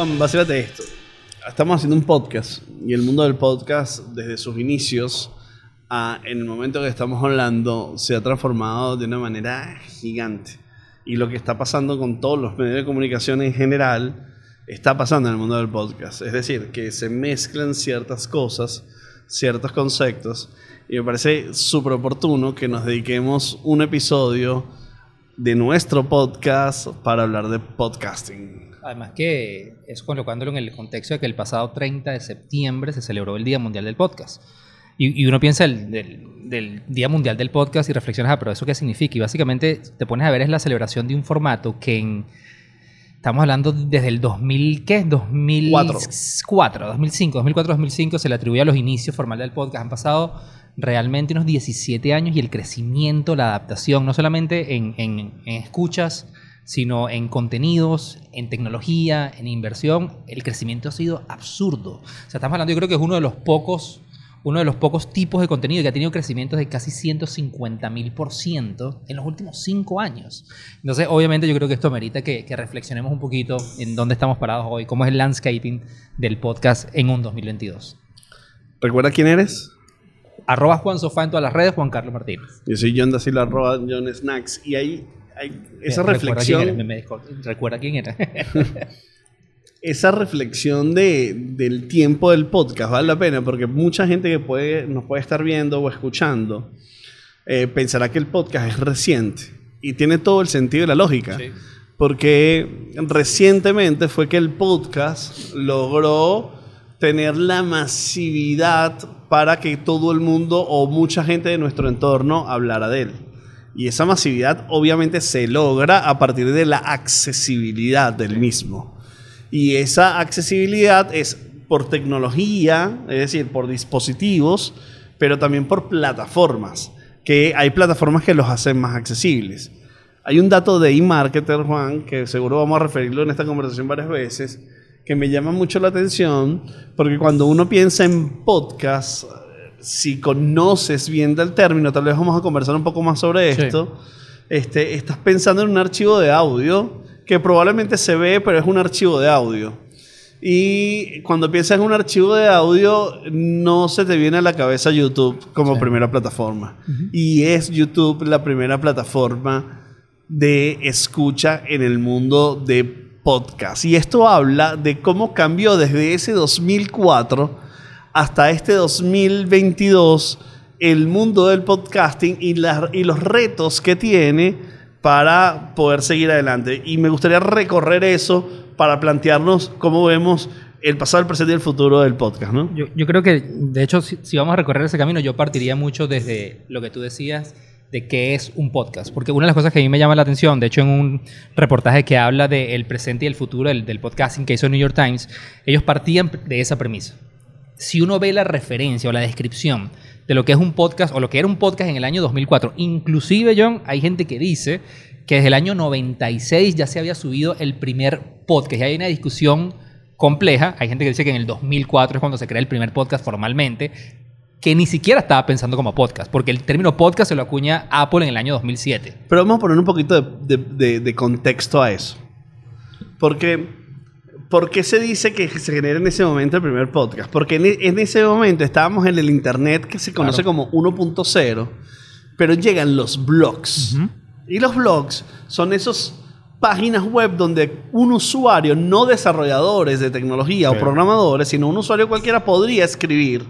Juan, vacílate esto. Estamos haciendo un podcast y el mundo del podcast, desde sus inicios a en el momento que estamos hablando, se ha transformado de una manera gigante. Y lo que está pasando con todos los medios de comunicación en general está pasando en el mundo del podcast. Es decir, que se mezclan ciertas cosas, ciertos conceptos. Y me parece súper oportuno que nos dediquemos un episodio de nuestro podcast para hablar de podcasting. Además que es colocándolo en el contexto de que el pasado 30 de septiembre se celebró el Día Mundial del Podcast. Y, y uno piensa el, del, del, Día Mundial del Podcast y reflexionas, ah, pero ¿eso qué significa? Y básicamente te pones a ver es la celebración de un formato que en, estamos hablando desde el 2000, ¿qué? 2004, 2005, 2004, 2005 se le atribuye a los inicios formales del podcast. Han pasado realmente unos 17 años y el crecimiento, la adaptación, no solamente en, en, en escuchas, sino en contenidos, en tecnología, en inversión, el crecimiento ha sido absurdo. O sea, estamos hablando, yo creo que es uno de los pocos, uno de los pocos tipos de contenido que ha tenido crecimientos de casi 150 mil por ciento en los últimos cinco años. Entonces, obviamente, yo creo que esto merita que, que, reflexionemos un poquito en dónde estamos parados hoy, cómo es el landscaping del podcast en un 2022. ¿Recuerda quién eres? Arroba Juan Sofá en todas las redes, Juan Carlos Martínez. Yo soy John Dacilo, arroba John Snacks. Y ahí esa reflexión. Quién me, me recuerda quién era. esa reflexión de, del tiempo del podcast vale la pena porque mucha gente que puede, nos puede estar viendo o escuchando eh, pensará que el podcast es reciente y tiene todo el sentido y la lógica. Sí. Porque recientemente fue que el podcast logró tener la masividad para que todo el mundo o mucha gente de nuestro entorno hablara de él. Y esa masividad obviamente se logra a partir de la accesibilidad del mismo. Y esa accesibilidad es por tecnología, es decir, por dispositivos, pero también por plataformas, que hay plataformas que los hacen más accesibles. Hay un dato de eMarketer, Juan, que seguro vamos a referirlo en esta conversación varias veces, que me llama mucho la atención, porque cuando uno piensa en podcast, si conoces bien del término, tal vez vamos a conversar un poco más sobre esto, sí. este, estás pensando en un archivo de audio que probablemente se ve, pero es un archivo de audio. Y cuando piensas en un archivo de audio, no se te viene a la cabeza YouTube como sí. primera plataforma. Uh -huh. Y es YouTube la primera plataforma de escucha en el mundo de podcast. Y esto habla de cómo cambió desde ese 2004 hasta este 2022 el mundo del podcasting y, la, y, los retos que tiene para poder seguir adelante. Y me gustaría recorrer eso para plantearnos cómo vemos el pasado, el presente y el futuro del podcast, ¿no? Yo, yo creo que, de hecho, si, vamos a recorrer ese camino, yo partiría mucho desde lo que tú decías de qué es un podcast. Porque una de las cosas que a mí me llama la atención, de hecho en un reportaje que habla del presente y el futuro del, del podcasting que hizo New York Times, ellos partían de esa premisa si uno ve la referencia o la descripción de lo que es un podcast o lo que era un podcast en el año 2004, inclusive, John, hay gente que dice que desde el año 96 ya se había subido el primer podcast. Y hay una discusión compleja. Hay gente que dice que en el 2004 es cuando se crea el primer podcast formalmente, que ni siquiera estaba pensando como podcast, porque el término podcast se lo acuña Apple en el año 2007. Pero vamos a poner un poquito de, de, de, de contexto a eso. Porque ¿Por qué se dice que se genera en ese momento el primer podcast? Porque en, en ese momento estábamos en el Internet que se conoce claro. como 1.0, pero llegan los blogs. Uh -huh. Y los blogs son esos páginas web donde un usuario, no desarrolladores de tecnología sí. o programadores, sino un usuario cualquiera podría escribir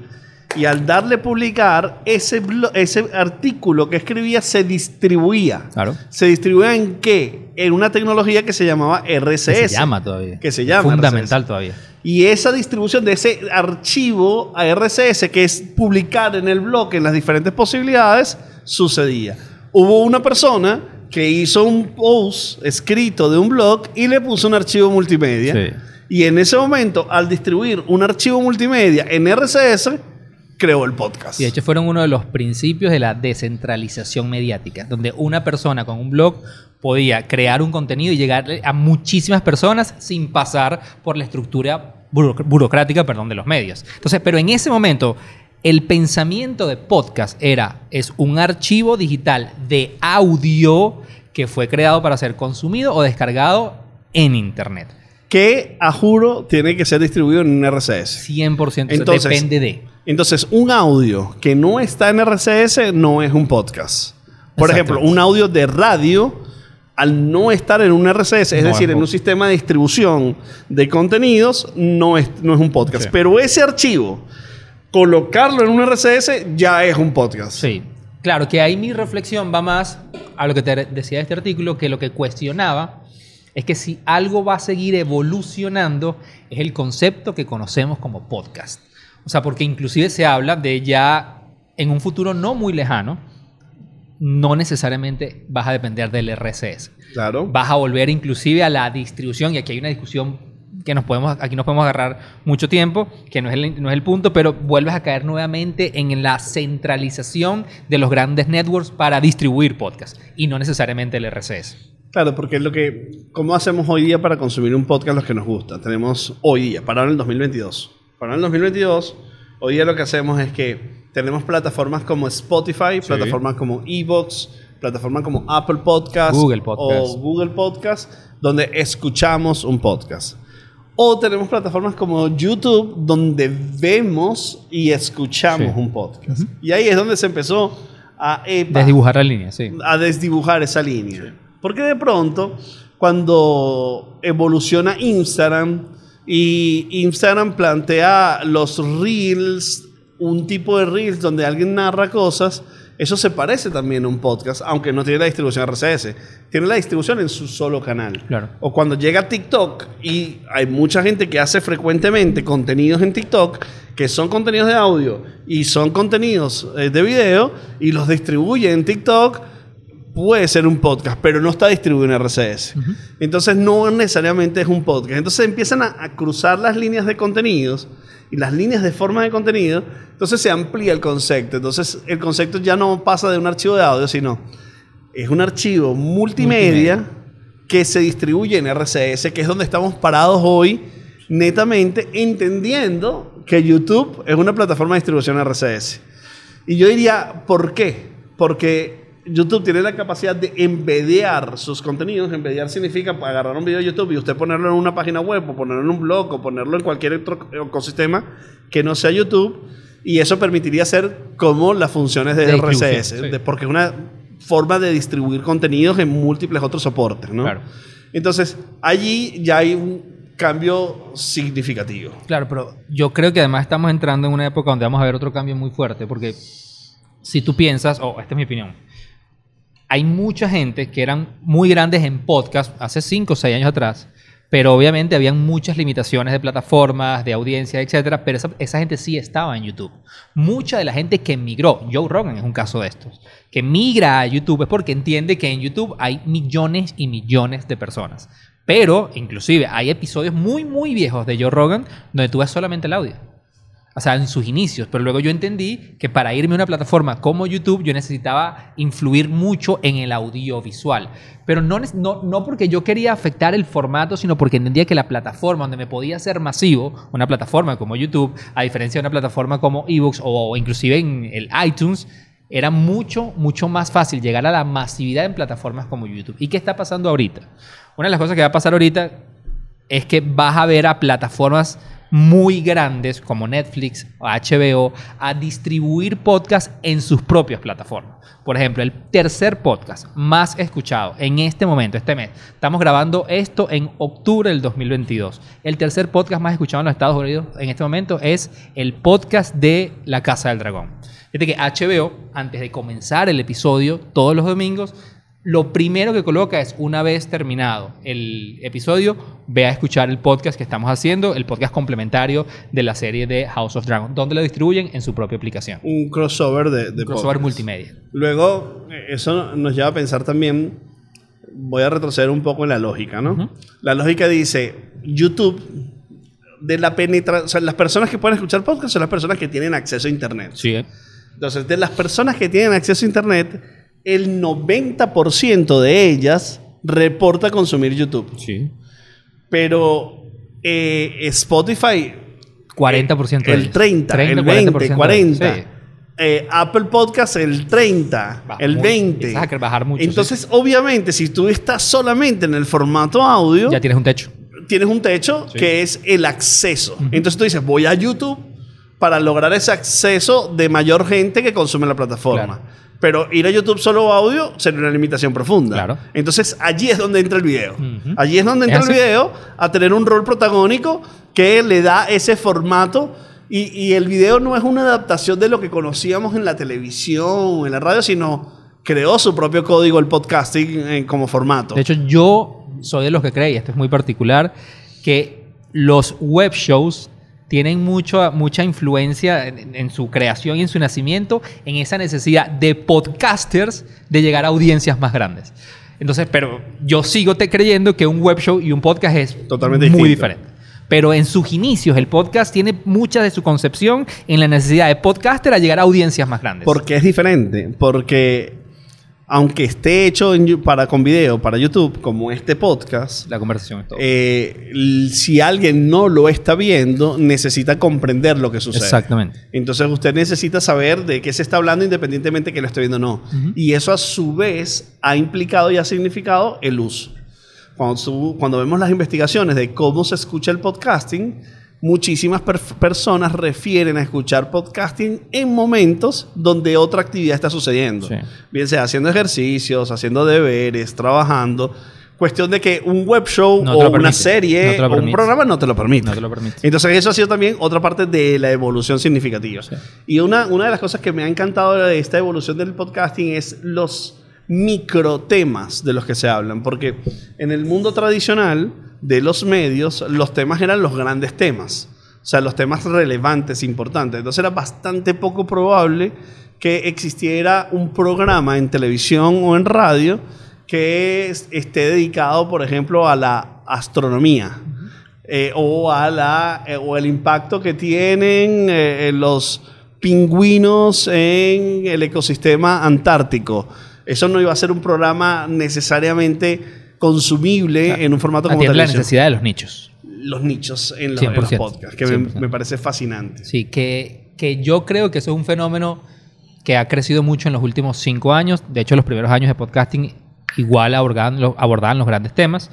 y al darle publicar, ese, ese artículo que escribía se distribuía. Claro. ¿Se distribuía en qué? En una tecnología que se llamaba RSS. Que se llama todavía. Que se llama. Fundamental todavía. Y esa distribución de ese archivo a RSS, que es publicar en el blog en las diferentes posibilidades, sucedía. Hubo una persona que hizo un post escrito de un blog y le puso un archivo multimedia. Sí. Y en ese momento, al distribuir un archivo multimedia en RSS, creó el podcast. Y de hecho fueron uno de los principios de la descentralización mediática, donde una persona con un blog podía crear un contenido y llegar a muchísimas personas sin pasar por la estructura burocrática perdón, de los medios. Entonces, pero en ese momento, el pensamiento de podcast era, es un archivo digital de audio que fue creado para ser consumido o descargado en Internet. que a juro tiene que ser distribuido en un RCS. 100%. o sea, Entonces- depende de. Entonces, un audio que no está en RCS no es un podcast. Por ejemplo, un audio de radio, al no estar en un RCS, es No decir, es en un- un sistema de distribución de contenidos, no es, no es un podcast. Sí. Pero ese archivo, colocarlo en un RCS, ya es un podcast. Sí. Claro que ahí mi reflexión va más a lo que te decía este artículo, que lo que cuestionaba es que si algo va a seguir evolucionando es el concepto que conocemos como podcast. O sea, porque inclusive se habla de ya en un futuro no muy lejano, no necesariamente vas a depender del RSS. Claro. Vas a volver inclusive a la distribución, y aquí hay una discusión que nos podemos, aquí nos podemos agarrar mucho tiempo, que no es, el, no es el punto, pero vuelves a caer nuevamente en la centralización de los grandes networks para distribuir podcasts, y no necesariamente el RSS. Claro, porque es lo que. ¿Cómo hacemos hoy día para consumir un podcast los que nos gusta? Tenemos hoy día, para ahora en el 2022. Para el 2022, hoy día lo que hacemos es que tenemos plataformas como Spotify, Sí. plataformas como Evox, plataformas como Apple Podcast, Google Podcast. o Google Podcast, donde escuchamos un podcast. O tenemos plataformas como YouTube, donde vemos y escuchamos Sí. un podcast. Y ahí es donde se empezó a... epa, Desdibujar la línea, sí. a desdibujar esa línea. Porque de pronto, cuando evoluciona Instagram y Instagram plantea los reels, un tipo de reels donde alguien narra cosas, eso se parece también a un podcast, aunque no tiene la distribución RSS. Tiene la distribución en su solo canal. Claro. O cuando llega TikTok y hay mucha gente que hace frecuentemente contenidos en TikTok que son contenidos de audio y son contenidos eh, de video y los distribuye en TikTok, puede ser un podcast, pero no está distribuido en RCS. Entonces no necesariamente es un podcast. Entonces empiezan a, a cruzar las líneas de contenidos y las líneas de forma de contenido. Entonces se amplía el concepto. Entonces el concepto ya no pasa de un archivo de audio, sino es un archivo multimedia, Multimedia. que se distribuye en RCS, que es donde estamos parados hoy, netamente entendiendo que YouTube es una plataforma de distribución RCS. Y yo diría, ¿por qué? Porque YouTube tiene la capacidad de embedear sus contenidos. Embedear significa agarrar un video de YouTube y usted ponerlo en una página web o ponerlo en un blog o ponerlo en cualquier otro ecosistema que no sea YouTube. Y eso permitiría hacer como las funciones de, De RCS, sí. de- porque es una forma de distribuir contenidos en múltiples otros soportes. ¿no? Claro. Entonces, allí ya hay un cambio significativo. Claro, pero yo creo que además estamos entrando en una época donde vamos a ver otro cambio muy fuerte, porque si tú piensas, o esta es mi opinión, hay mucha gente que eran muy grandes en podcast hace 5 o 6 años atrás, pero obviamente habían muchas limitaciones de plataformas, de audiencia, etcétera, pero esa, esa gente sí estaba en YouTube. Mucha de la gente que migró, Joe Rogan es un caso de estos, que migra a YouTube es porque entiende que en YouTube hay millones y millones de personas. Pero, inclusive, hay episodios muy, muy viejos de Joe Rogan donde tú ves solamente el audio. O sea, en sus inicios. Pero luego yo entendí que para irme a una plataforma como YouTube, yo necesitaba influir mucho en el audiovisual. Pero no, no, no porque yo quería afectar el formato, sino porque entendía que la plataforma donde me podía hacer masivo, una plataforma como YouTube, a diferencia de una plataforma como eBooks o, o inclusive en el iTunes, era mucho, mucho más fácil llegar a la masividad en plataformas como YouTube. ¿Y qué está pasando ahorita? Una de las cosas que va a pasar ahorita es que vas a ver a plataformas muy grandes como Netflix o HBO a distribuir podcasts en sus propias plataformas. Por ejemplo, el tercer podcast más escuchado en este momento, este mes, estamos grabando esto en octubre del 2022. El tercer podcast más escuchado en los Estados Unidos en este momento es el podcast de La Casa del Dragón. Fíjate que HBO, antes de comenzar el episodio, todos los domingos, lo primero que coloca es, una vez terminado el episodio, ve a escuchar el podcast que estamos haciendo, el podcast complementario de la serie de House of Dragon, donde lo distribuyen en su propia aplicación. Un crossover de, de Un crossover podcast. multimedia. Luego, eso nos lleva a pensar también, voy a retroceder un poco en la lógica, ¿no? La lógica dice, YouTube, de la penetración, o sea, las personas que pueden escuchar podcast son las personas que tienen acceso a Internet. Sí, ¿eh? Entonces, de las personas que tienen acceso a Internet, el 90% de ellas reporta consumir YouTube. Sí. Pero eh, Spotify 40% de el ellos. 30, 30, el 20, 40%, 40. sí. Eh, Apple Podcast el 30, Baja el muy- 20. empiezas a que bajar mucho, Entonces, obviamente, si tú estás solamente en el formato audio, Ya tienes un techo. tienes un techo Sí. que es el acceso. Entonces tú dices, voy a YouTube para lograr ese acceso de mayor gente que consume la plataforma. Claro. Pero ir a YouTube solo audio sería una limitación profunda. Claro. Entonces allí es donde entra el video. Ujú. Allí es donde ¿Es entra el así? video a tener un rol protagónico que le da ese formato. Y, y el video no es una adaptación de lo que conocíamos en la televisión o en la radio, sino creó su propio código el podcasting eh, como formato. De hecho, yo soy de los que cree, y esto es muy particular, que los web shows tienen mucho, mucha influencia en, en su creación y en su nacimiento en esa necesidad de podcasters de llegar a audiencias más grandes. Entonces, pero yo sigo te creyendo que un web show y un podcast es Totalmente muy distinto. diferente. Pero en sus inicios, el podcast tiene mucha de su concepción en la necesidad de podcaster a llegar a audiencias más grandes. ¿Por qué es diferente? Porque aunque esté hecho en para, con video para YouTube, como este podcast, la conversación es todo. eh, si alguien no lo está viendo, necesita comprender lo que sucede. Exactamente. Entonces usted necesita saber de qué se está hablando independientemente que lo esté viendo o no. Y eso a su vez ha implicado y ha significado el uso. Cuando, su- cuando vemos las investigaciones de cómo se escucha el podcasting, muchísimas per- personas refieren a escuchar podcasting en momentos donde otra actividad está sucediendo. Sí. Bien sea haciendo ejercicios, haciendo deberes, trabajando. Cuestión de que un web show No o una permite. serie No o un programa no te lo permite. No te lo permite. Entonces eso ha sido también otra parte de la evolución significativa. Sí. Y una, una de las cosas que me ha encantado de esta evolución del podcasting es los microtemas de los que se hablan, porque en el mundo tradicional de los medios los temas eran los grandes temas, o sea, los temas relevantes, importantes. Entonces era bastante poco probable que existiera un programa en televisión o en radio que es- esté dedicado, por ejemplo, a la astronomía eh, o, a la, eh, o el impacto que tienen eh, los pingüinos en el ecosistema antártico. Eso no iba a ser un programa necesariamente consumible en un formato como la necesidad de los nichos. Los nichos en los, en los 100%, podcasts, que me, 100%. me parece fascinante. Sí, que, que yo creo que eso es un fenómeno que ha crecido mucho en los últimos cinco años. De hecho, los primeros años de podcasting igual abordaban, los- abordaban los grandes temas.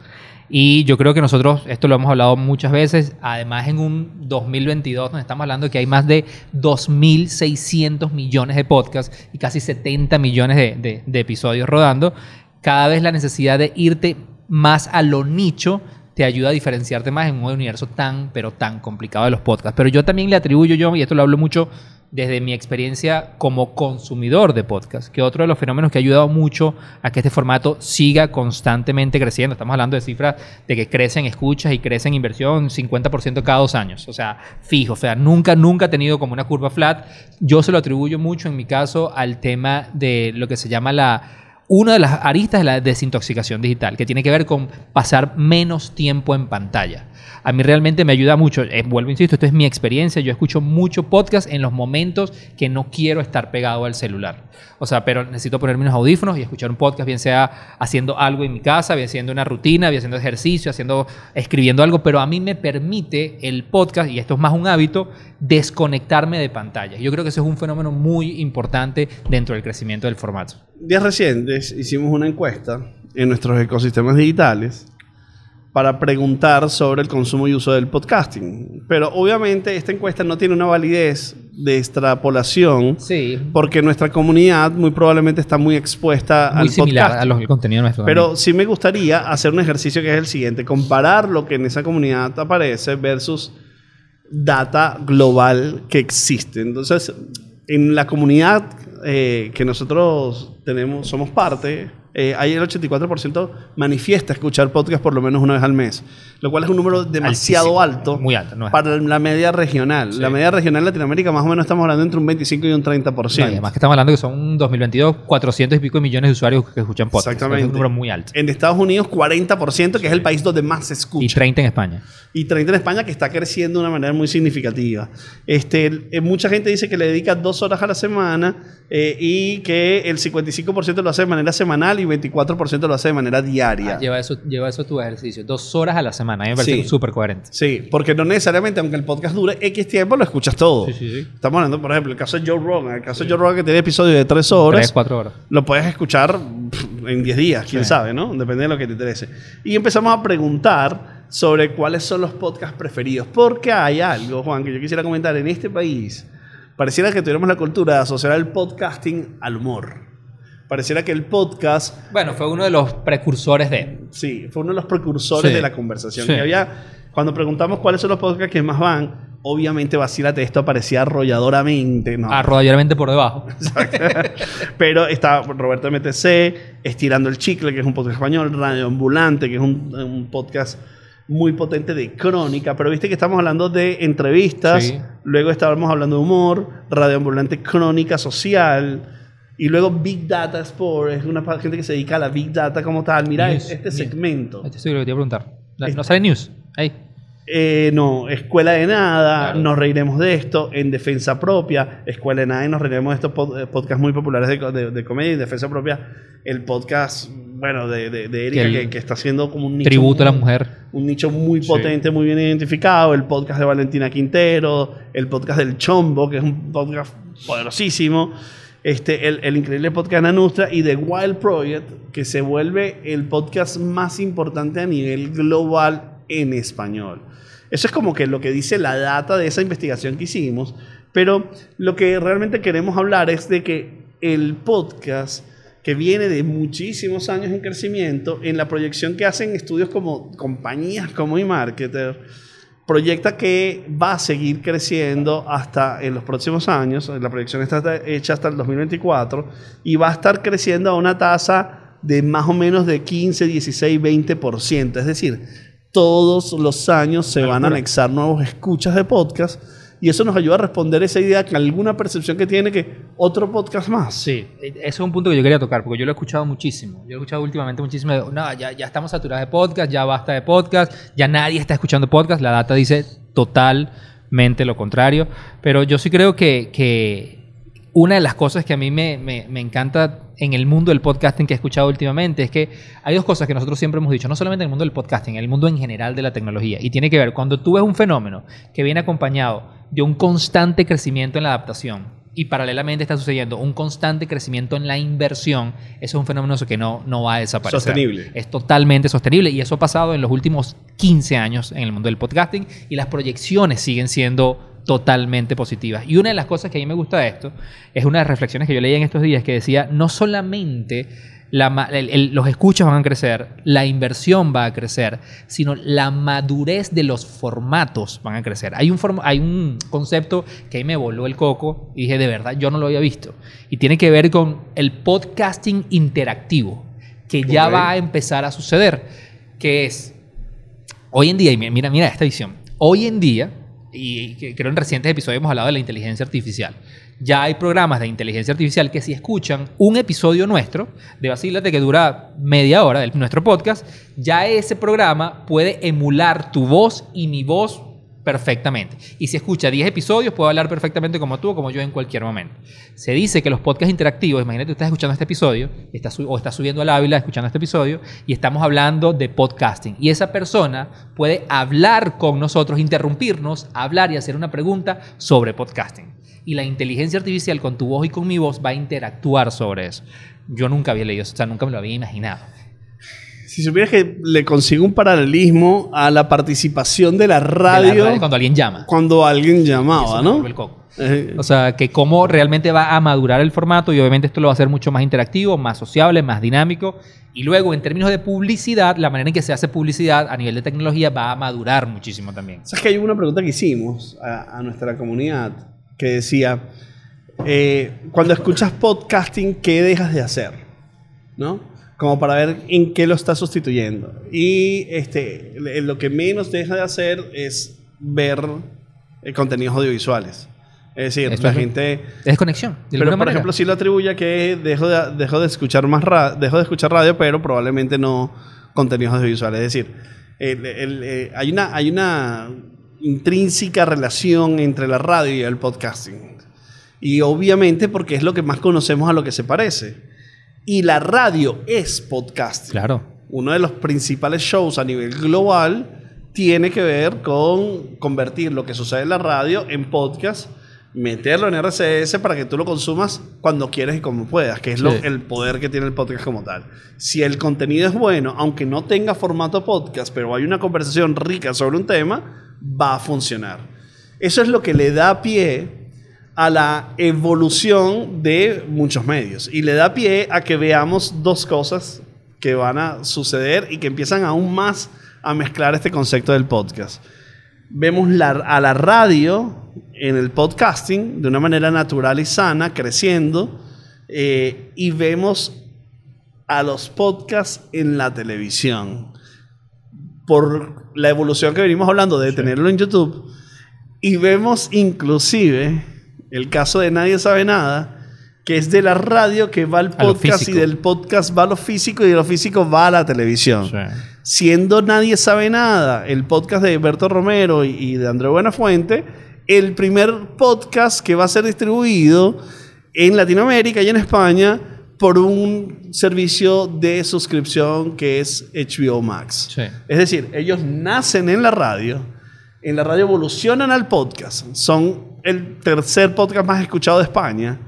Y yo creo que nosotros, esto lo hemos hablado muchas veces, además en un 2022 nos estamos hablando que hay más de 2.600 millones de podcasts y casi 70 millones de, de- de episodios rodando. Cada vez la necesidad de irte más a lo nicho te ayuda a diferenciarte más en un universo tan, pero tan complicado de los podcasts. Pero yo también le atribuyo yo, y esto lo hablo mucho desde mi experiencia como consumidor de podcast, que otro de los fenómenos que ha ayudado mucho a que este formato siga constantemente creciendo. Estamos hablando de cifras de que crecen escuchas y crecen inversión 50% cada dos años. O sea, fijo. O sea, nunca, nunca ha tenido como una curva flat. Yo se lo atribuyo mucho, en mi caso, al tema de lo que se llama la una de las aristas es la desintoxicación digital, que tiene que ver con pasar menos tiempo en pantalla. A mí realmente me ayuda mucho, eh, vuelvo, insisto, esto es mi experiencia, yo escucho mucho podcast en los momentos que no quiero estar pegado al celular. O sea, pero necesito ponerme unos audífonos y escuchar un podcast, bien sea haciendo algo en mi casa, bien haciendo una rutina, bien haciendo ejercicio, haciendo, escribiendo algo, pero a mí me permite el podcast, y esto es más un hábito, desconectarme de pantalla. Yo creo que eso es un fenómeno muy importante dentro del crecimiento del formato. días recientes hicimos una encuesta en nuestros ecosistemas digitales para preguntar sobre el consumo y uso del podcasting. Pero obviamente esta encuesta no tiene una validez de extrapolación Sí, porque nuestra comunidad muy probablemente está muy expuesta muy al similar podcast. a los, el contenido nuestro. Pero también. sí me gustaría hacer un ejercicio que es el siguiente, comparar lo que en esa comunidad aparece versus data global que existe. Entonces, en la comunidad eh, que nosotros tenemos, somos parte, eh, ahí el 84% manifiesta escuchar podcast por lo menos una vez al mes, lo cual es un número demasiado Altísimo, alto muy alto, no es- para la media regional. Sí. La media regional en Latinoamérica más o menos estamos hablando entre un 25 y un 30%. No, además que estamos hablando que son un 2022 400 y pico millones de usuarios que escuchan podcast. Exactamente. Es un número muy alto. En Estados Unidos 40%, que es el país donde más se escucha. Y 30 en España. y 30 en España que está creciendo de una manera muy significativa. Este, eh, mucha gente dice que le dedica dos horas a la semana eh, y que el 55% lo hace de manera semanal y 24% lo hace de manera diaria. Ah, lleva, eso, lleva eso a tu ejercicio. Dos horas a la semana. A mí me parece Sí. súper coherente. Sí, porque no necesariamente, aunque el podcast dure X tiempo, lo escuchas todo. Sí, sí, sí. Estamos hablando, por ejemplo, el caso de Joe Rogan. El caso de Joe Rogan que tiene episodios de tres horas. Tres, cuatro horas. lo puedes escuchar en 10 días, quién sabe, ¿no? Depende de lo que te interese. Y empezamos a preguntar sobre cuáles son los podcasts preferidos. Porque hay algo, Juan, que yo quisiera comentar. En este país, pareciera que tuviéramos la cultura de asociar el podcasting al humor. Pareciera que el podcast, Bueno, fue uno de los precursores de. sí, fue uno de los precursores Sí. de la conversación. Sí. Había, cuando preguntamos cuáles son los podcasts que más van, obviamente vacílate, esto aparecía arrolladoramente. ¿no? Arrodilladamente por debajo. Pero está Roberto MTC, Estirando el Chicle, que es un podcast español, Radio Ambulante, que es un, un podcast muy potente de crónica. Pero viste que estamos hablando de entrevistas, Sí. luego estábamos hablando de humor, Radio Ambulante, crónica social. Y luego Big Data Sport, es una gente que se dedica a la Big Data como tal. Mira News, este segmento. Este sí lo que te iba a preguntar. Es- No sale news. Ahí. Eh, no, Escuela de Nada, Claro. nos reiremos de esto, en Defensa Propia, Escuela de Nada y nos reiremos de estos pod- eh, podcasts muy populares de, de- de comedia y Defensa Propia, el podcast, bueno, de, de, de Erika, Que que, está haciendo como un nicho, Tributo a la mujer. un nicho muy Sí. potente, muy bien identificado, el podcast de Valentina Quintero, el podcast del Chombo, que es un podcast poderosísimo, este, el, el increíble podcast de Anustra y The Wild Project, que se vuelve el podcast más importante a nivel global en español. Eso es como que lo que dice la data de esa investigación que hicimos, pero lo que realmente queremos hablar es de que el podcast que viene de muchísimos años en crecimiento, en la proyección que hacen estudios como compañías como eMarketer, proyecta que va a seguir creciendo hasta en los próximos años, la proyección está hecha hasta el 2024, y va a estar creciendo a una tasa de más o menos de 15, 16, 20%. Es decir, todos los años se van a anexar nuevos escuchas de podcast y eso nos ayuda a responder esa idea que alguna percepción que tiene que otro podcast más. Sí, ese es un punto que yo quería tocar, porque yo lo he escuchado muchísimo. Yo lo he escuchado últimamente muchísimo. de, No, ya, ya estamos saturados de podcast, ya basta de podcast, ya nadie está escuchando podcast. La data dice totalmente lo contrario. Pero yo sí creo que, que una de las cosas que a mí me, me- me encanta en el mundo del podcasting que he escuchado últimamente es que hay dos cosas que nosotros siempre hemos dicho, no solamente en el mundo del podcasting, en el mundo en general de la tecnología. Y tiene que ver, cuando tú ves un fenómeno que viene acompañado de un constante crecimiento en la adaptación y paralelamente está sucediendo un constante crecimiento en la inversión, eso es un fenómeno que no, no va a desaparecer. Sostenible. Es totalmente sostenible y eso ha pasado en los últimos 15 años en el mundo del podcasting y las proyecciones siguen siendo totalmente positivas. Y una de las cosas que a mí me gusta de esto es una de las reflexiones que yo leí en estos días que decía, no solamente la ma- el- el- los escuchas van a crecer, la inversión va a crecer, sino la madurez de los formatos van a crecer. Hay un, form- hay un concepto que ahí me voló el coco y dije, de verdad, yo no lo había visto. Y tiene que ver con el podcasting interactivo, que ya va a empezar a suceder, que es, hoy en día, y mira, mira esta visión, hoy en día, y creo en recientes episodios hemos hablado de la inteligencia artificial, ya hay programas de inteligencia artificial que si escuchan un episodio nuestro de Vacílate que dura media hora de nuestro podcast, ya ese programa puede emular tu voz y mi voz perfectamente. Y si escucha 10 episodios, puede hablar perfectamente como tú o como yo en cualquier momento. Se dice que los podcasts interactivos, imagínate, tú estás escuchando este episodio, estás su- o estás subiendo al Ávila escuchando este episodio, y estamos hablando de podcasting. Y esa persona puede hablar con nosotros, interrumpirnos, hablar y hacer una pregunta sobre podcasting. Y la inteligencia artificial con tu voz y con mi voz va a interactuar sobre eso. Yo nunca había leído eso, o sea, nunca me lo había imaginado. Si supieras que le consigo un paralelismo a la participación de la De la radio, cuando alguien llama. cuando alguien llamaba, ¿no? vuelve el coco. Eh, O sea, que cómo realmente va a madurar el formato y obviamente esto lo va a hacer mucho más interactivo, más sociable, más dinámico. Y luego, en términos de publicidad, la manera en que se hace publicidad a nivel de tecnología va a madurar muchísimo también. ¿Sabes que hay una pregunta que hicimos a, a nuestra comunidad que decía, eh, cuando escuchas podcasting, ¿qué dejas de hacer? ¿No? Como para ver en qué lo estás sustituyendo. Y este, lo que menos deja de hacer es ver eh, contenidos audiovisuales. Es decir, Eso la es gente... Es desconexión. De Pero, por manera. ejemplo, sí lo atribuye a que dejo de, dejo de escuchar más ra- dejo de escuchar radio, pero probablemente no contenidos audiovisuales. Es decir, el- el- eh, hay, una, hay una intrínseca relación entre la radio y el podcasting. Y obviamente porque es lo que más conocemos a lo que se parece. Y la radio es podcasting. Claro. Uno de los principales shows a nivel global tiene que ver con convertir lo que sucede en la radio en podcast meterlo en RCS para que tú lo consumas cuando quieres y como puedas, que es lo- Sí. el poder que tiene el podcast como tal. Si el contenido es bueno, aunque no tenga formato podcast, pero hay una conversación rica sobre un tema, va a funcionar. Eso es lo que le da pie a la evolución de muchos medios. Y le da pie a que veamos dos cosas que van a suceder y que empiezan aún más a mezclar este concepto del podcast. Vemos la- a la radio en el podcasting de una manera natural y sana, creciendo, eh, y vemos a los podcasts en la televisión. Por la evolución que venimos hablando de tenerlo en YouTube y vemos inclusive el caso de Nadie sabe nada que es de la radio que va al podcast y del podcast va a lo físico y de lo físico va a la televisión siendo Nadie Sabe Nada, el podcast de Berto Romero y, y de André Buenafuente, el primer podcast que va a ser distribuido en Latinoamérica y en España por un servicio de suscripción que es HBO Max. Sí. Es decir, ellos nacen en la radio, en la radio evolucionan al podcast, son el tercer podcast más escuchado de España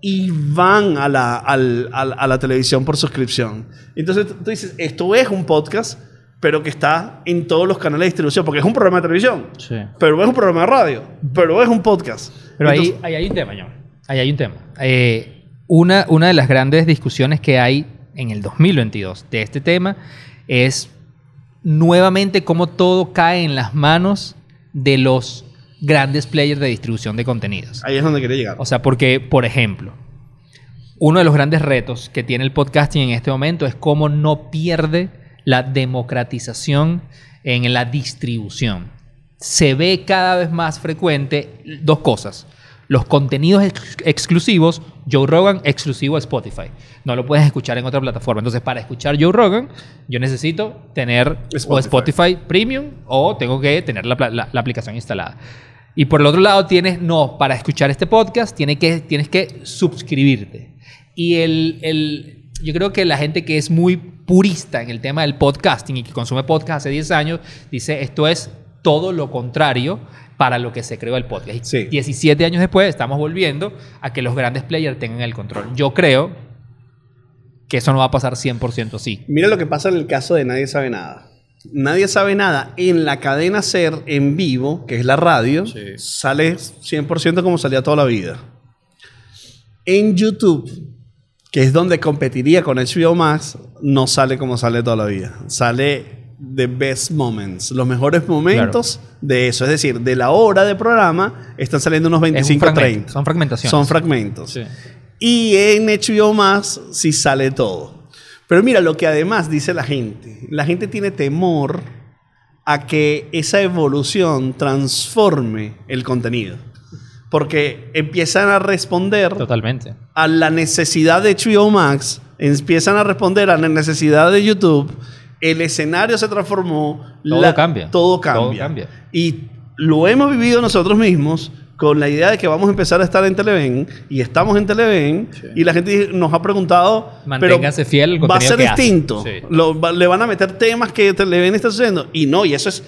y van a la, al- al- a la televisión por suscripción. Entonces tú dices, esto es un podcast, pero que está en todos los canales de distribución, porque es un programa de televisión, Sí. pero es un programa de radio, pero es un podcast. Pero ahí, Entonces, ahí hay un tema, John. Ahí hay un tema. Eh, una, una de las grandes discusiones que hay en el 2022 de este tema es nuevamente cómo todo cae en las manos de los grandes players de distribución de contenidos. ahí es donde quería llegar. O sea, porque, por ejemplo, uno de los grandes retos que tiene el podcasting en este momento es cómo no pierde la democratización en la distribución. Se ve cada vez más frecuente dos cosas. Los contenidos ex- exclusivos, Joe Rogan exclusivo a Spotify. No lo puedes escuchar en otra plataforma. Entonces, para escuchar Joe Rogan, yo necesito tener o Spotify. Spotify Premium o tengo que tener la, pla- la- la aplicación instalada. Y por el otro lado tienes, no, para escuchar este podcast tienes que, tienes que suscribirte. Y el, el- yo creo que la gente que es muy purista en el tema del podcasting y que consume podcast hace 10 años, dice esto es todo lo contrario para lo que se creó el podcast. Sí. 17 años después estamos volviendo a que los grandes players tengan el control. Yo creo que eso no va a pasar 100% así. Mira lo que pasa en el caso de Nadie Sabe Nada. Nadie sabe nada en la cadena Ser en vivo, que es la radio, Sí. sale 100% como salía toda la vida. En YouTube, que es donde competiría con HBO Max, no sale como sale toda la vida. Sale the best moments, los mejores momentos de eso. Es decir, de la hora de programa están saliendo unos Es un 25 fragmento, 30. son fragmentaciones. Son fragmentos. Sí. Y en HBO Max sí sale todo. Pero mira lo que además dice la gente. La gente tiene temor a que esa evolución transforme el contenido. Porque empiezan a responder Totalmente. a la necesidad de HBO Max, empiezan a responder a la necesidad de YouTube, el escenario se transformó, Todo cambia. Todo cambia. Todo cambia. Y lo hemos vivido nosotros mismos con la idea de que vamos a empezar a estar en Televen y estamos en Televen y la gente nos ha preguntado, Manténgase pero fiel al va a ser que hace". distinto. Sí. Lo- va- le van a meter temas que Televen está haciendo y no, y eso es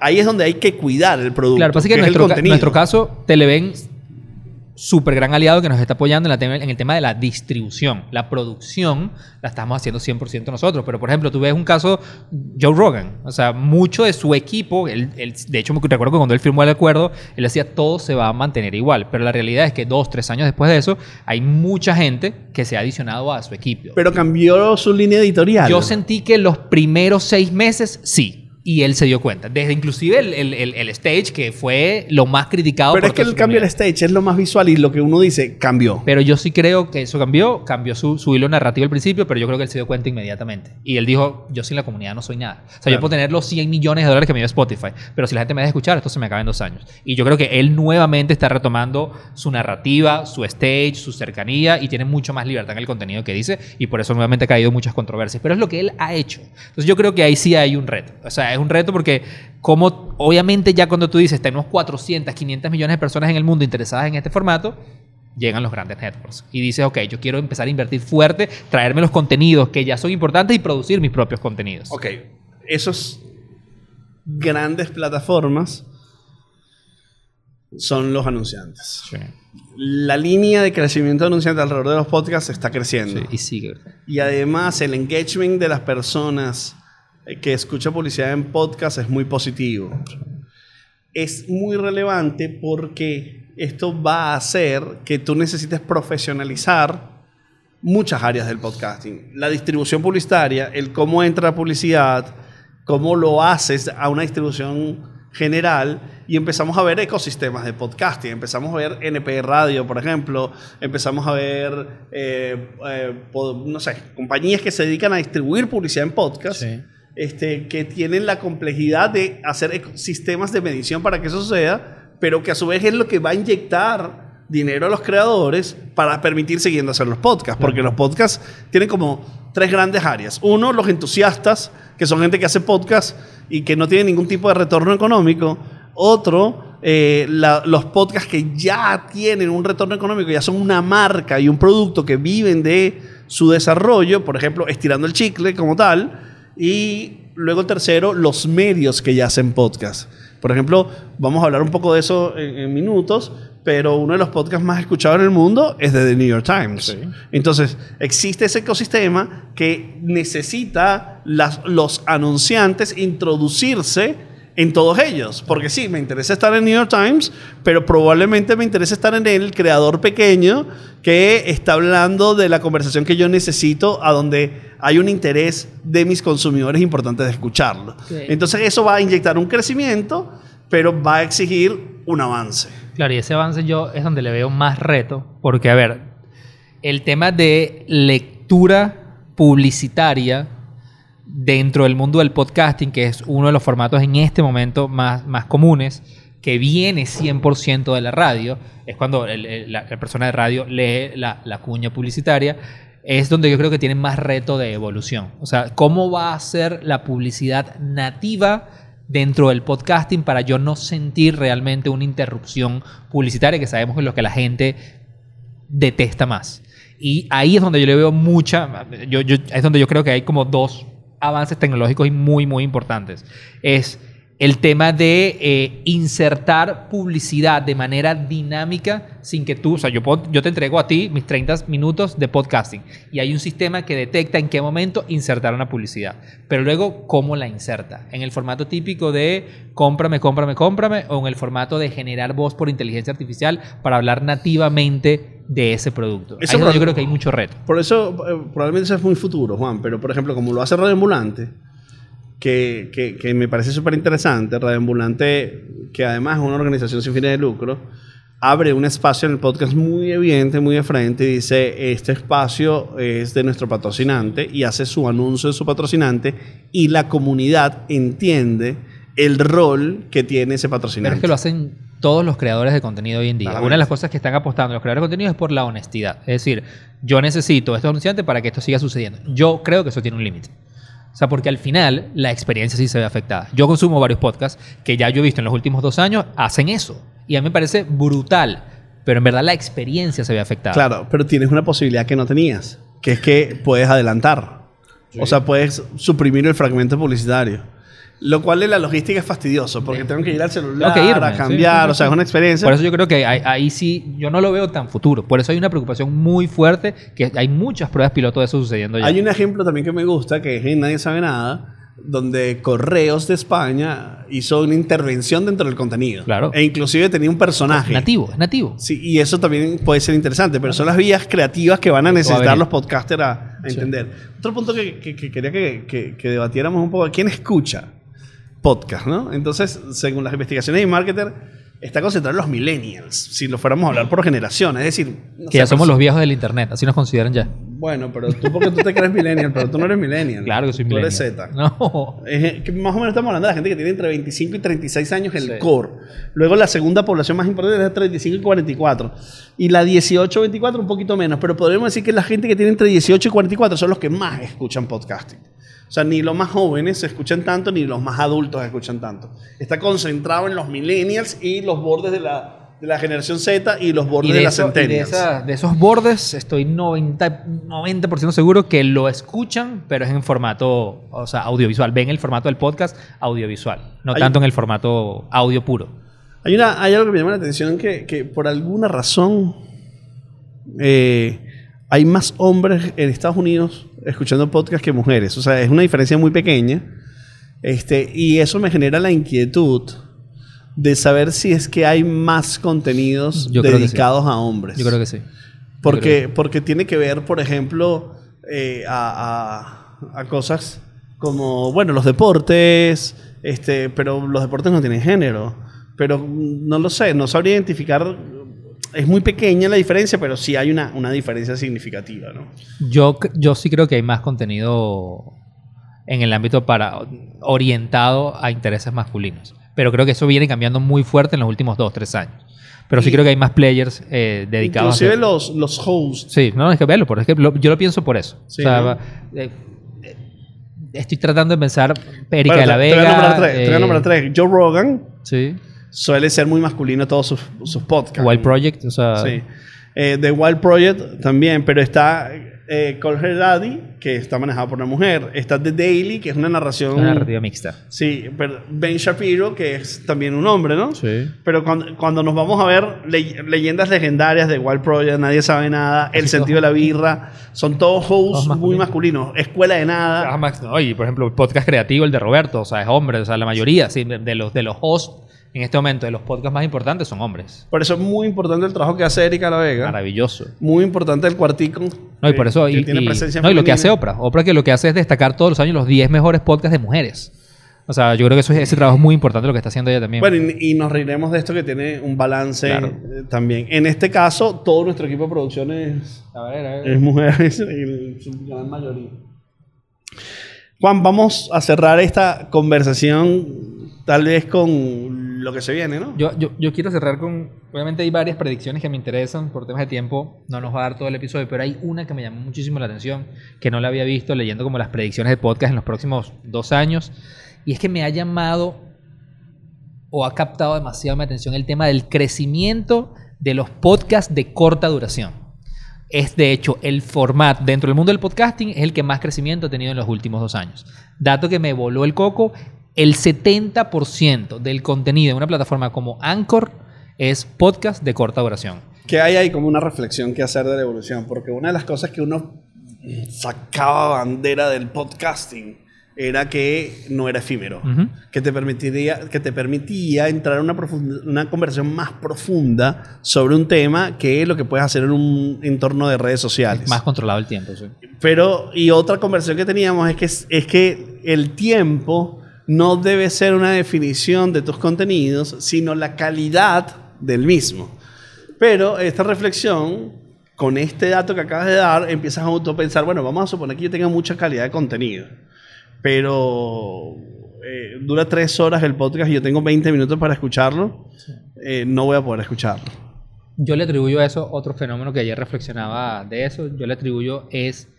ahí es donde hay que cuidar el producto. Claro, pasa que, que en nuestro, ca- nuestro caso, Televen, súper gran aliado que nos está apoyando en, la tema- en el tema de la distribución. La producción la estamos haciendo 100% nosotros. Pero, por ejemplo, tú ves un caso, Joe Rogan. O sea, mucho de su equipo, él- él- de hecho, me recuerdo que cuando él firmó el acuerdo, él decía todo se va a mantener igual. Pero la realidad es que dos, tres años después de eso, hay mucha gente que se ha adicionado a su equipo. Pero cambió su línea editorial. Yo sentí que los primeros seis meses sí. Y él se dio cuenta. Desde inclusive el, el- el- el stage, que fue lo más criticado. Pero por es que el cambio del stage es lo más visual y lo que uno dice cambió. Pero yo sí creo que eso cambió. Cambió su, su hilo narrativo al principio, pero yo creo que él se dio cuenta inmediatamente. Y él dijo, yo sin la comunidad no soy nada. O sea, Claro. yo puedo tener los 100 millones de dólares que me dio Spotify, pero si la gente me deja escuchar, esto se me acaba en dos años. Y yo creo que él nuevamente está retomando su narrativa, su stage, su cercanía y tiene mucho más libertad en el contenido que dice y por eso nuevamente ha caído muchas controversias. Pero es lo que él ha hecho. Entonces yo creo que ahí sí hay un reto. O sea, es un reto porque como obviamente ya cuando tú dices tenemos 400, 500 millones de personas en el mundo interesadas en este formato, llegan los grandes networks. Y dices, ok, yo quiero empezar a invertir fuerte, traerme los contenidos que ya son importantes y producir mis propios contenidos. Ok, esos grandes plataformas son los anunciantes. La línea de crecimiento de anunciantes alrededor de los podcasts está creciendo. Sí, y sigue. Y además el engagement de las personas que escuchan publicidad en podcast es muy positivo. Es muy relevante porque esto va a hacer que tú necesites profesionalizar muchas áreas del podcasting. La distribución publicitaria, el cómo entra la publicidad, cómo lo haces a una distribución general y empezamos a ver ecosistemas de podcasting. Empezamos a ver NP Radio, por ejemplo. Empezamos a ver, eh, eh, no sé, compañías que se dedican a distribuir publicidad en podcast. Este, que tienen la complejidad de hacer sistemas de medición para que eso suceda, pero que a su vez es lo que va a inyectar dinero a los creadores para permitir siguiendo hacer los podcasts, porque los podcasts tienen como tres grandes áreas. Uno, los entusiastas, que son gente que hace podcasts y que no tiene ningún tipo de retorno económico. Otro, eh, los podcasts que ya tienen un retorno económico, ya son una marca y un producto que viven de su desarrollo, por ejemplo, estirando el chicle como tal. Y luego el tercero, los medios que ya hacen podcasts. Por ejemplo, vamos a hablar un poco de eso en minutos, pero uno de los podcasts más escuchados en el mundo es de The New York Times. Entonces, existe ese ecosistema que necesita los anunciantes introducirse en todos ellos. Porque sí, me interesa estar en New York Times, pero probablemente me interesa estar en el creador pequeño que está hablando de la conversación que yo necesito, a donde hay un interés de mis consumidores importante de escucharlo. Entonces eso va a inyectar un crecimiento, pero va a exigir un avance. Claro, y ese avance yo es donde le veo más reto, porque, a ver, el tema de lectura publicitaria dentro del mundo del podcasting, que es uno de los formatos en este momento más, más comunes, que viene 100% de la radio, es cuando la, persona de radio lee la, la cuña publicitaria, es donde yo creo que tiene más reto de evolución. O sea, ¿cómo va a ser la publicidad nativa? dentro del podcasting para yo no sentir realmente una interrupción publicitaria que sabemos que es lo que la gente detesta más. Y ahí es donde yo le veo mucha, yo, es donde yo creo que hay como dos avances tecnológicos y muy, muy importantes. Es el tema de eh, insertar publicidad de manera dinámica sin que tú, o sea, yo, yo te entrego a ti mis 30 minutos de podcasting y hay un sistema que detecta en qué momento insertar una publicidad, pero luego cómo la inserta, en el formato típico de cómprame, cómprame, cómprame o en el formato de generar voz por inteligencia artificial para hablar nativamente de ese producto. Eso yo creo que hay mucho reto. Por eso, eh, probablemente eso es muy futuro, Juan, pero por ejemplo, como lo hace Radio Ambulante, que, que, me parece súper interesante. Radio Ambulante, que además es una organización sin fines de lucro, abre un espacio en el podcast muy evidente, muy de frente, y dice, este espacio es de nuestro patrocinante, y hace su anuncio de su patrocinante, y la comunidad entiende el rol que tiene ese patrocinante. Pero es que lo hacen todos los creadores de contenido hoy en día. Una de las cosas que están apostando los creadores de contenido es por la honestidad. Es decir, yo necesito estos anunciantes para que esto siga sucediendo. Yo creo que eso tiene un límite. O sea, porque al final la experiencia sí se ve afectada. Yo consumo varios podcasts que ya yo he visto en los últimos dos años, hacen eso. Y a mí me parece brutal. Pero en verdad la experiencia se ve afectada. Claro, pero tienes una posibilidad que no tenías, que es que puedes adelantar. O sea, puedes suprimir el fragmento publicitario. Lo cual en la logística es fastidioso, porque tengo que ir al celular que a cambiar, o sea, es una experiencia. Por eso yo creo que ahí, sí, yo no lo veo tan futuro. Por eso hay una preocupación muy fuerte, que hay muchas pruebas piloto de eso sucediendo ya. Hay un ejemplo también que me gusta, que es en Nadie Sabe Nada, donde Correos de España hizo una intervención dentro del contenido. Claro. E inclusive tenía un personaje. nativo, es nativo. Sí, y eso también puede ser interesante, pero son las vías creativas que van a necesitar los podcasters a, entender. Otro punto que, quería que, que debatiéramos un poco, ¿quién escucha? Podcast, ¿no? Entonces, según las investigaciones de marketer, está concentrado en los millennials, si lo fuéramos a hablar por generación. Es decir, que ya somos los viejos del internet, así nos consideran ya. Bueno, pero tú porque tú te crees millennial, pero tú no eres millennial. Claro que soy millennial. Tú eres Z. No. que más o menos estamos hablando de la gente que tiene entre 25 y 36 años el core. Luego la segunda población más importante es de 35 y 44. Y la 18 24 un poquito menos, pero podríamos decir que la gente que tiene entre 18 y 44 son los que más escuchan podcasting. O sea, ni los más jóvenes se escuchan tanto, ni los más adultos se escuchan tanto. Está concentrado en los millennials y los bordes de la, generación Z y los bordes de, las centenias. De, esos bordes estoy 90%, 90 seguro que lo escuchan, pero es en formato audiovisual. Ven el formato del podcast audiovisual, no tanto en el formato audio puro. Hay, una, hay algo que me llama la atención que, que por alguna razón eh, hay más hombres en Estados Unidos escuchando podcast que mujeres. O sea, es una diferencia muy pequeña. Este, y eso me genera la inquietud de saber si es que hay más contenidos Yo sí. dedicados a hombres. Yo creo que sí. Porque, porque tiene que ver, por ejemplo, eh, a, a- a cosas como, bueno, los deportes, este, pero los deportes no tienen género. Pero mm, no lo sé, no sabría identificar. Es muy pequeña la diferencia, pero sí hay una, una diferencia significativa, ¿no? Yo, yo sí creo que hay más contenido en el ámbito para orientado a intereses masculinos. Pero creo que eso viene cambiando muy fuerte en los últimos dos, tres años. Pero sí Y- creo que hay más players eh, dedicados Inclusive a... los, los hosts. Sí, no, es que verlo, es que lo- yo lo pienso por eso. Sí, o sea, ¿no? va- eh, eh, estoy tratando de pensar Erika Bueno, de la Vega. Te voy a nombrar tres. te voy a eh, nombrar tres. Joe Rogan Sí. Suele ser muy masculino todos sus, sus podcasts. Wild Project, o sea... Sí. Eh, The Wild Project también, pero está eh, Call Her Daddy, que está manejado por una mujer. Está The Daily, que es una narración. Una narrativa mixta. Sí, pero Ben Shapiro, que es también un hombre, ¿no? Sí. Pero cuando, cuando nos vamos a ver le- leyendas legendarias de Wild Project, nadie sabe nada, El sentido de la birra, son todos hosts Todos muy masculinos. masculinos. Escuela de nada. Ah, y por ejemplo, el podcast creativo, el de Roberto, o sea, es hombre, o sea, la mayoría sí, de los, de los hosts en este momento, de los podcasts más importantes, son hombres. Por eso es muy importante el trabajo que hace Erika La Vega. Maravilloso. Muy importante el cuartico. No, y por eso, que y, tiene y- presencia no, y lo que hace Oprah. Oprah que lo que hace es destacar todos los años los 10 mejores podcasts de mujeres. O sea, yo creo que eso, es- ese trabajo es muy importante lo que está haciendo ella también. Bueno, y, y nos reiremos de esto que tiene un balance Claro. eh, también. En este caso, todo nuestro equipo de producción es, a ver, a ver. es mujeres, en su gran mayoría. Juan, vamos a cerrar esta conversación tal vez con lo que se viene, ¿no? Yo, yo, yo quiero cerrar con. Obviamente hay varias predicciones que me interesan por temas de tiempo. No nos va a dar todo el episodio, pero hay una que me llamó muchísimo la atención, que no la había visto leyendo como las predicciones de podcast en los próximos dos años. Y es que me ha llamado o ha captado demasiado mi atención el tema del crecimiento de los podcasts de corta duración. Es de hecho el formato dentro del mundo del podcasting es el que más crecimiento ha tenido en los últimos dos años. Dato que me voló el coco, el 70% del contenido en una plataforma como Anchor es podcast de corta duración. Que hay ahí como una reflexión que hacer de la evolución, porque una de las cosas que uno sacaba bandera del podcasting era que no era efímero, que, te permitiría, que te permitía entrar en una, una conversación más profunda sobre un tema que lo que puedes hacer en un entorno de redes sociales. Más controlado el tiempo, sí. Pero, y otra conversación que teníamos es que, es que el tiempo no debe ser una definición de tus contenidos, sino la calidad del mismo. Pero esta reflexión, con este dato que acabas de dar, empiezas a autopensar, bueno, vamos a suponer que yo tenga mucha calidad de contenido, pero eh, dura tres horas el podcast y yo tengo 20 minutos para escucharlo, eh, no voy a poder escucharlo. Yo le atribuyo a eso otro fenómeno que ayer reflexionaba de eso. Yo le atribuyo es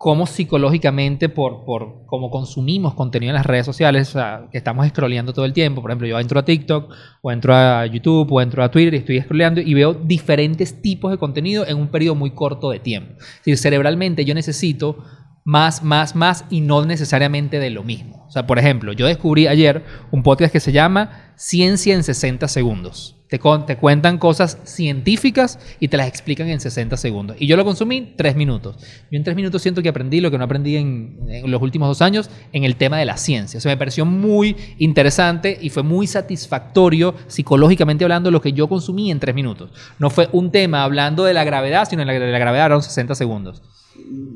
cómo psicológicamente, por, por cómo consumimos contenido en las redes sociales, o sea, que estamos scrolleando todo el tiempo. Por ejemplo, yo entro a TikTok, o entro a YouTube, o entro a Twitter y estoy scrolleando y veo diferentes tipos de contenido en un periodo muy corto de tiempo. Es decir, cerebralmente yo necesito más, más, más y no necesariamente de lo mismo. O sea, por ejemplo, yo descubrí ayer un podcast que se llama Ciencia en 60 segundos. Te, con- te cuentan cosas científicas y te las explican en 60 segundos. Y yo lo consumí tres minutos. Yo en tres minutos siento que aprendí lo que no aprendí en, los últimos dos años en el tema de la ciencia. O sea, me pareció muy interesante y fue muy satisfactorio psicológicamente hablando lo que yo consumí en tres minutos. No fue un tema hablando de la gravedad, sino de la, de la gravedad eran 60 segundos.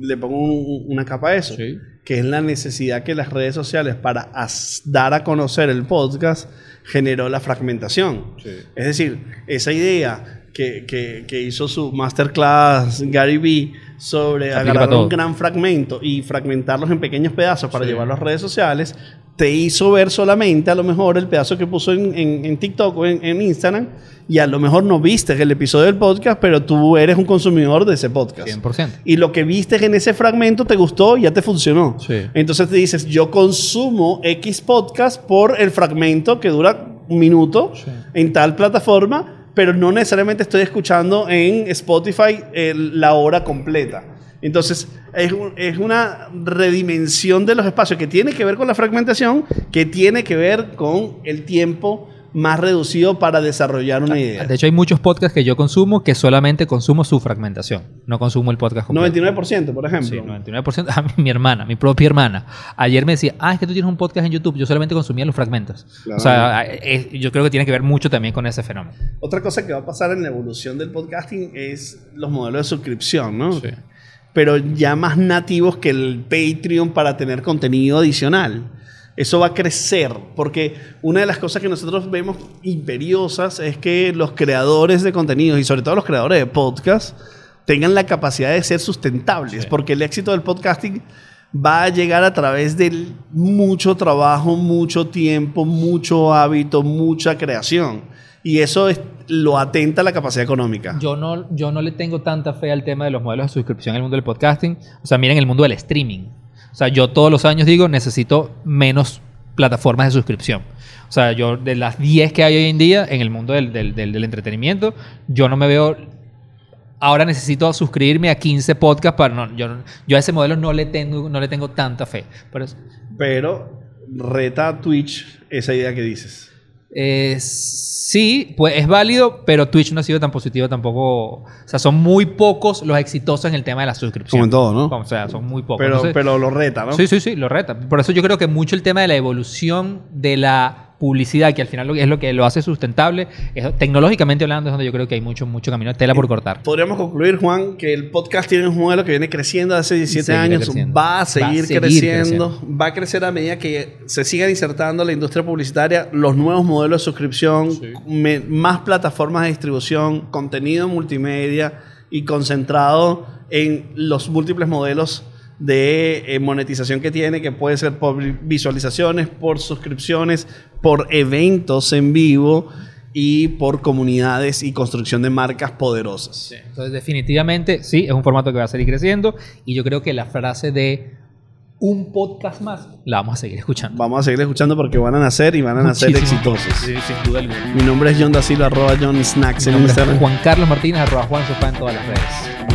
Le pongo un- una capa a eso. Sí. que es la necesidad que las redes sociales para dar a conocer el podcast generó la fragmentación. Es decir, esa idea que, que- que hizo su masterclass Gary Vee sobre Aplica agarrar un gran fragmento y fragmentarlos en pequeños pedazos para Sí. llevarlos a redes sociales, te hizo ver solamente a lo mejor el pedazo que puso en, en- en TikTok o en, en Instagram y a lo mejor no viste el episodio del podcast, pero tú eres un consumidor de ese podcast. 100%. Y lo que viste en ese fragmento te gustó y ya te funcionó. Sí. Entonces te dices, yo consumo X podcast por el fragmento que dura un minuto Sí. en tal plataforma, pero no necesariamente estoy escuchando en Spotify el- la hora completa. Entonces, es, es una redimensión de los espacios que tiene que ver con la fragmentación, que tiene que ver con el tiempo más reducido para desarrollar una idea. De hecho, hay muchos podcasts que yo consumo que solamente consumo su fragmentación. No consumo el podcast completo. 99%, por ejemplo. Sí, 99%. A mí, mi hermana, mi propia hermana, ayer me decía, ah, es que tú tienes un podcast en YouTube. Yo solamente consumía los fragmentos. Claro. O sea, es- yo creo que tiene que ver mucho también con ese fenómeno. Otra cosa que va a pasar en la evolución del podcasting es los modelos de suscripción, ¿no? Sí. Pero ya más nativos que el Patreon para tener contenido adicional. Eso va a crecer, porque una de las cosas que nosotros vemos imperiosas es que los creadores de contenidos, y sobre todo los creadores de podcast, tengan la capacidad de ser sustentables, Sí. porque el éxito del podcasting va a llegar a través de mucho trabajo, mucho tiempo, mucho hábito, mucha creación. Y eso es- lo atenta a la capacidad económica. Yo no, yo no le tengo tanta fe al tema de los modelos de suscripción en el mundo del podcasting. O sea, miren el mundo del streaming. O sea, yo todos los años digo, necesito menos plataformas de suscripción. O sea, yo de las 10 que hay hoy en día en el mundo del, del- del- entretenimiento, yo no me veo... Ahora necesito suscribirme a 15 podcasts para... No, yo, yo a ese modelo no le tengo, no le tengo tanta fe. Pero Pero reta Twitch esa idea que dices. Eh, sí, pues es válido, pero Twitch no ha sido tan positivo tampoco. O sea, son muy pocos los exitosos en el tema de la suscripción. Como en todo, ¿no? O sea, son muy pocos. Pero, Entonces, pero lo reta, ¿no? Sí, sí, sí, lo reta. Por eso yo creo que mucho el tema de la evolución de la publicidad, que al final lo- es lo que lo hace sustentable, es- tecnológicamente hablando, es donde yo creo que hay mucho, mucho camino de tela por cortar. Podríamos concluir, Juan, que el podcast tiene un modelo que viene creciendo hace 17 Seguirá años, creciendo. va a seguir, Va a seguir creciendo, va a crecer a medida que se sigan insertando la industria publicitaria, los nuevos modelos de suscripción, me- más plataformas de distribución, contenido multimedia y concentrado en los múltiples modelos de eh, monetización que tiene, que puede ser por visualizaciones, por suscripciones, por eventos en vivo y por comunidades y construcción de marcas poderosas. Entonces, definitivamente, sí, es un formato que va a seguir creciendo. Y yo creo que la frase de un podcast más la vamos a seguir escuchando. Vamos a seguir escuchando porque van a nacer y van a nacer exitosos. Sí, sin duda alguna. Mi nombre es John Da Silva, arroba John Snacks Mi en nombre es Instagram. Juan Carlos Martínez, arroba Juan Sofá en todas las redes.